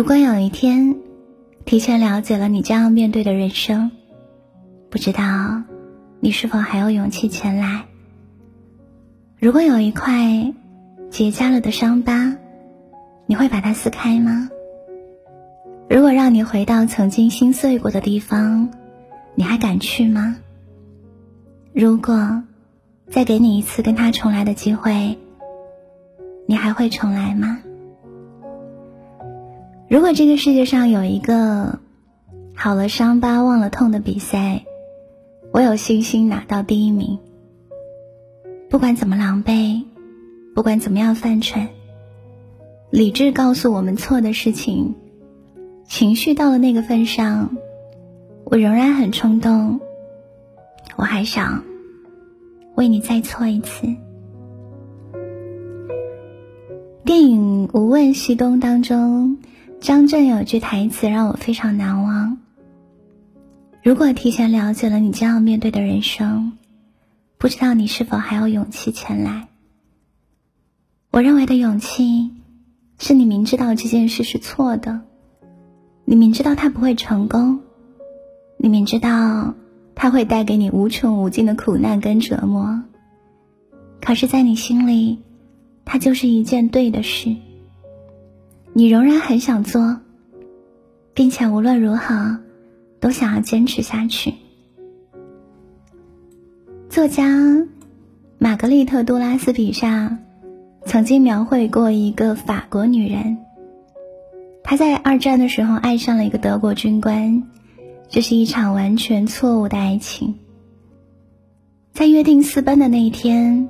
如果有一天，提前了解了你将要面对的人生，不知道你是否还有勇气前来？如果有一块结痂了的伤疤，你会把它撕开吗？如果让你回到曾经心碎过的地方，你还敢去吗？如果再给你一次跟他重来的机会，你还会重来吗？如果这个世界上有一个好了伤疤忘了痛的比赛，我有信心拿到第一名。不管怎么狼狈，不管怎么样犯蠢，理智告诉我们错的事情，情绪到了那个份上，我仍然很冲动。我还想为你再错一次。电影《无问西东》当中，张震有句台词让我非常难忘：“如果提前了解了你将要面对的人生，不知道你是否还有勇气前来。”我认为的勇气，是你明知道这件事是错的，你明知道它不会成功，你明知道。它会带给你无穷无尽的苦难跟折磨，可是，在你心里，它就是一件对的事。你仍然很想做，并且无论如何都想要坚持下去。作家玛格丽特·杜拉斯笔下曾经描绘过一个法国女人，她在二战的时候爱上了一个德国军官。这是一场完全错误的爱情。在约定私奔的那一天，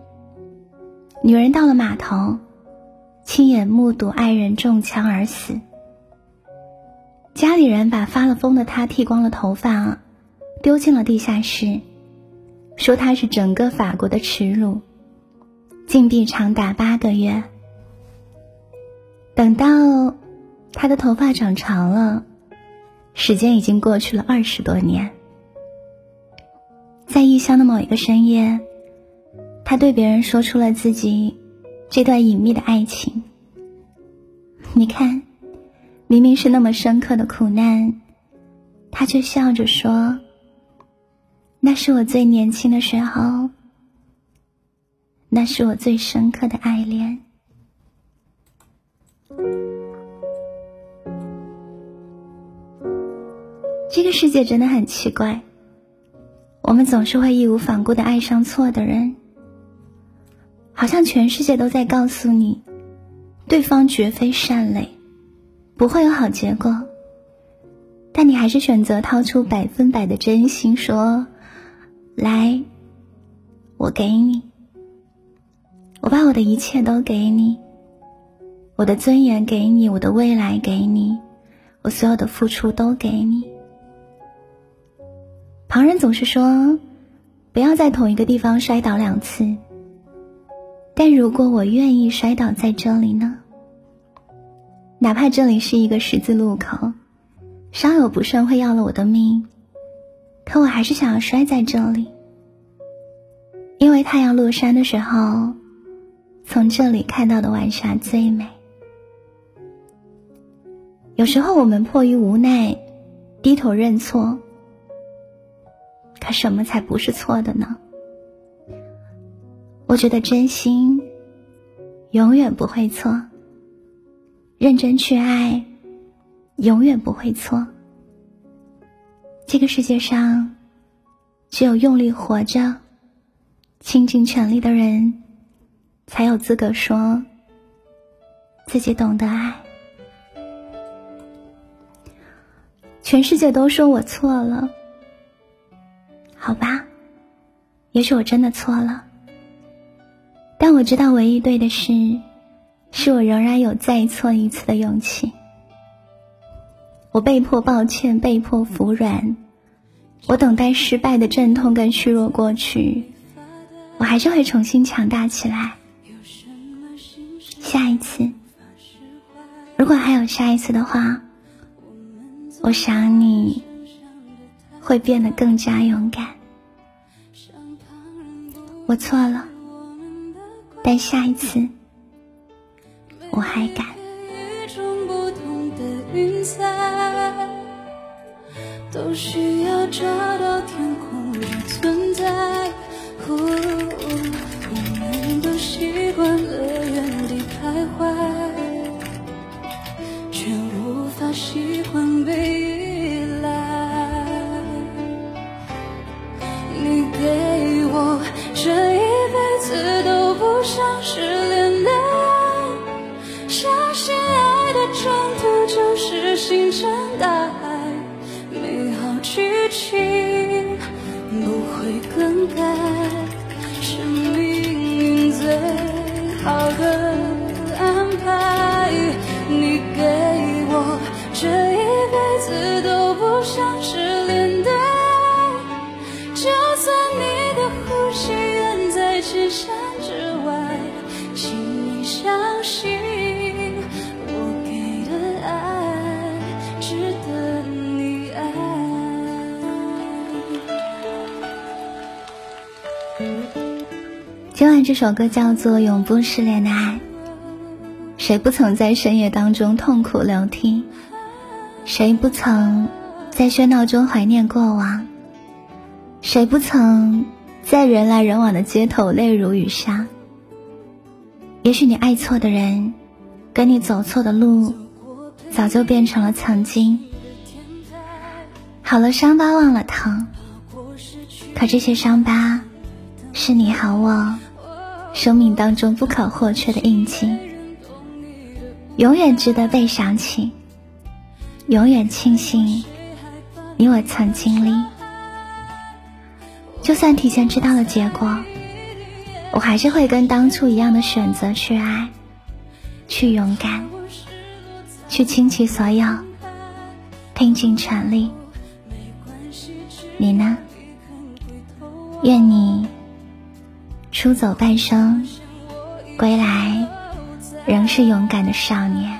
女人到了码头，亲眼目睹爱人中枪而死。家里人把发了疯的他剃光了头发，丢进了地下室，说他是整个法国的耻辱，禁闭长达八个月。等到他的头发长长了。时间已经过去了二十多年，在异乡的某一个深夜，他对别人说出了自己这段隐秘的爱情。你看，明明是那么深刻的苦难，他却笑着说：“那是我最年轻的时候，那是我最深刻的爱恋。”这个世界真的很奇怪，我们总是会义无反顾的爱上错的人，好像全世界都在告诉你，对方绝非善类，不会有好结果。但你还是选择掏出百分百的真心说：“来，我给你，我把我的一切都给你，我的尊严给你，我的未来给你，我所有的付出都给你。”旁人总是说，不要在同一个地方摔倒两次。但如果我愿意摔倒在这里呢？哪怕这里是一个十字路口，稍有不慎会要了我的命，可我还是想要摔在这里，因为太阳落山的时候，从这里看到的晚霞最美。有时候我们迫于无奈，低头认错。可什么才不是错的呢？我觉得真心永远不会错，认真去爱永远不会错。这个世界上，只有用力活着、倾尽全力的人，才有资格说自己懂得爱。全世界都说我错了。好吧，也许我真的错了，但我知道唯一对的是，是我仍然有再错一次的勇气。我被迫抱歉，被迫服软，我等待失败的阵痛跟虚弱过去，我还是会重新强大起来。下一次，如果还有下一次的话，我想你。会变得更加勇敢。我错了，但下一次我还敢，都需要找到天空的存在。我们都习惯了。星辰大海，美好剧情不会更改，是命运最好的安排。这首歌叫做《永不失联的爱》。谁不曾在深夜当中痛哭流涕？谁不曾在喧闹中怀念过往？谁不曾在人来人往的街头泪如雨下？也许你爱错的人，跟你走错的路，早就变成了曾经。好了，伤疤忘了疼，可这些伤疤，是你和我生命当中不可或缺的印记，永远值得被想起，永远庆幸你我曾经历。就算提前知道了结果，我还是会跟当初一样的选择去爱，去勇敢，去倾其所有，拼尽全力。你呢？愿你出走半生，归来仍是勇敢的少年。